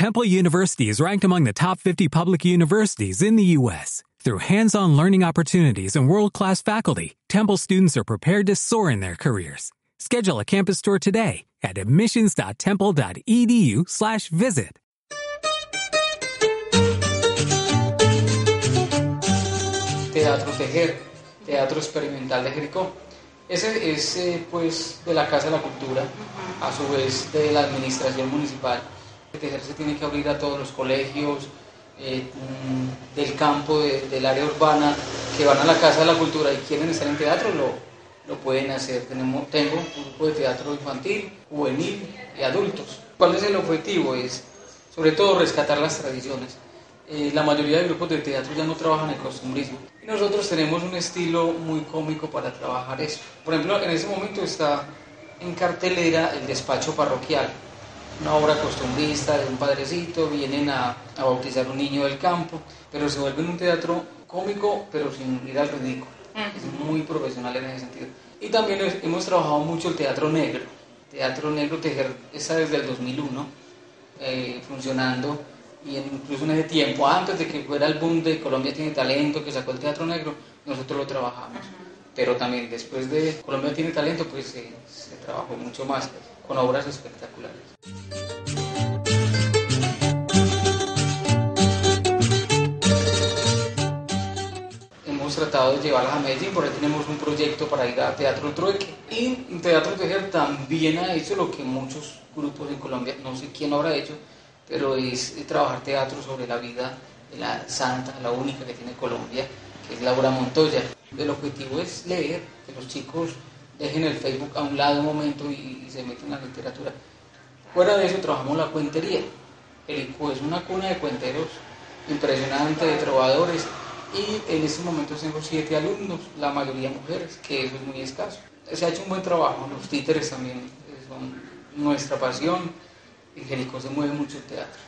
Temple University is ranked among the top 50 public universities in the U.S. Through hands-on learning opportunities and world-class faculty, Temple students are prepared to soar in their careers. Schedule a campus tour today at admissions.temple.edu/visit. Teatro Tejer, Teatro Experimental de Jericó. Ese es eh, pues de la Casa de la Cultura, a su vez de la Administración Municipal. Tejer se tiene que abrir a todos los colegios eh, mm, del campo, de- del área urbana, que van a la Casa de la Cultura y quieren estar en teatro, lo, lo pueden hacer. Tenemos, tengo un grupo de teatro infantil, juvenil y adultos. ¿Cuál es el objetivo? Es sobre todo rescatar las tradiciones. Eh, la mayoría de grupos de teatro ya no trabajan el costumbrismo. Y nosotros tenemos un estilo muy cómico para trabajar eso. Por ejemplo, en ese momento está en cartelera el despacho parroquial, una obra costumbrista de un padrecito, vienen a, a bautizar un niño del campo, pero se vuelve un teatro cómico, pero sin ir al ridículo. Es muy profesional en ese sentido. Y también hemos trabajado mucho el teatro negro. Teatro negro Tejer está desde el 2001 eh, funcionando y incluso en ese tiempo, antes de que fuera el boom de Colombia tiene talento, que sacó el teatro negro, nosotros lo trabajamos. Pero también después de Colombia tiene talento, pues se- se trabajó mucho más con obras espectaculares. Tratado de llevarlas a Medellín, por ahí tenemos un proyecto para ir a Teatro Trueque. Y Teatro Tejer también ha hecho lo que muchos grupos en Colombia, no sé quién habrá hecho, pero es eh, trabajar teatro sobre la vida de la santa, la única que tiene Colombia, que es Laura Montoya. El objetivo es leer, que los chicos dejen el Facebook a un lado un momento y, se metan la literatura. Fuera de eso trabajamos la cuentería. Jericó es una cuna de cuenteros impresionante, de trovadores, y en este momento tengo siete alumnos, la mayoría mujeres, que eso es muy escaso. Se ha hecho un buen trabajo, los títeres también eh, son nuestra pasión, en Jericó se mueve mucho el teatro.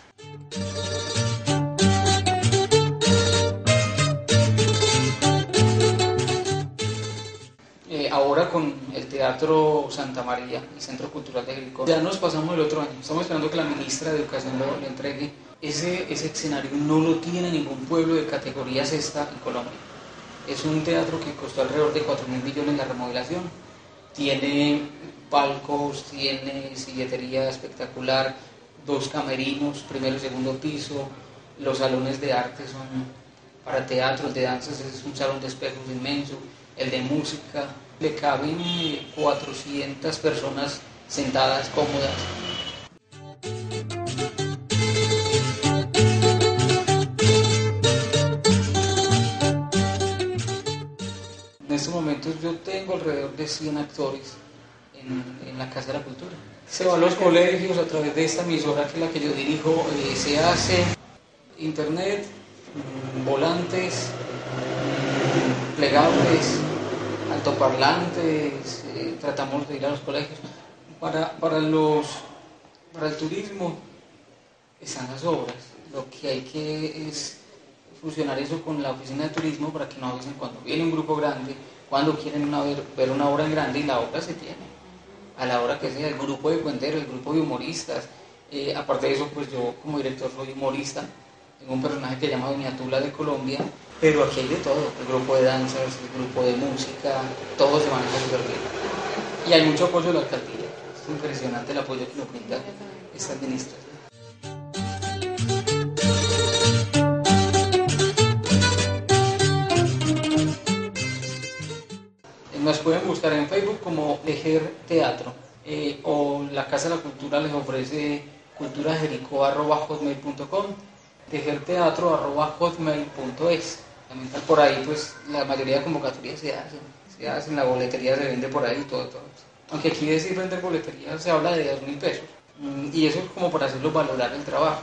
Eh, ahora con el Teatro Santa María, el Centro Cultural de Jericó, ya nos pasamos el otro año. Estamos esperando que la ministra de Educación lo, lo entregue. Ese, ese escenario no lo tiene ningún pueblo de categoría sexta en Colombia. Es un teatro que costó alrededor de 4 mil millones la remodelación. Tiene palcos, tiene silletería espectacular, dos camerinos, primero y segundo piso. Los salones de arte son para teatro, el de danzas es un salón de espejos inmenso, el de música, le caben eh, 400 personas sentadas cómodas. Yo tengo alrededor de 100 actores en, la Casa de la Cultura. Se va a los colegios a través de esta emisora que es la que yo dirijo, eh, se hace internet, mm, volantes, mm, plegables, altoparlantes, eh, tratamos de ir a los colegios. Para, para, los, para el turismo están las obras, lo que hay que es fusionar eso con la oficina de turismo para que nos avisen cuando viene un grupo grande, cuando quieren ver una obra en grande y la obra se tiene. A la hora que sea, el grupo de cuenteros, el grupo de humoristas. Eh, aparte de eso, pues yo como director soy humorista. Tengo un personaje que se llama Doña Tula de Colombia. Pero aquí hay de todo, el grupo de danzas, el grupo de música, todo se maneja súper bien. Y hay mucho apoyo de la alcaldía. Es impresionante el apoyo que nos brinda esta administración. Pueden buscar en Facebook como Lejer Teatro eh, o la Casa de la Cultura les ofrece culturajerico.hotmail.com tejerteatro.hotmail.es También por ahí, pues la mayoría de convocatorias se hacen, se hacen, la boletería se vende por ahí, todo, todo. Aunque aquí decir vender boletería se habla de dos mil pesos. Mm, Y eso es como para hacerlo valorar el trabajo.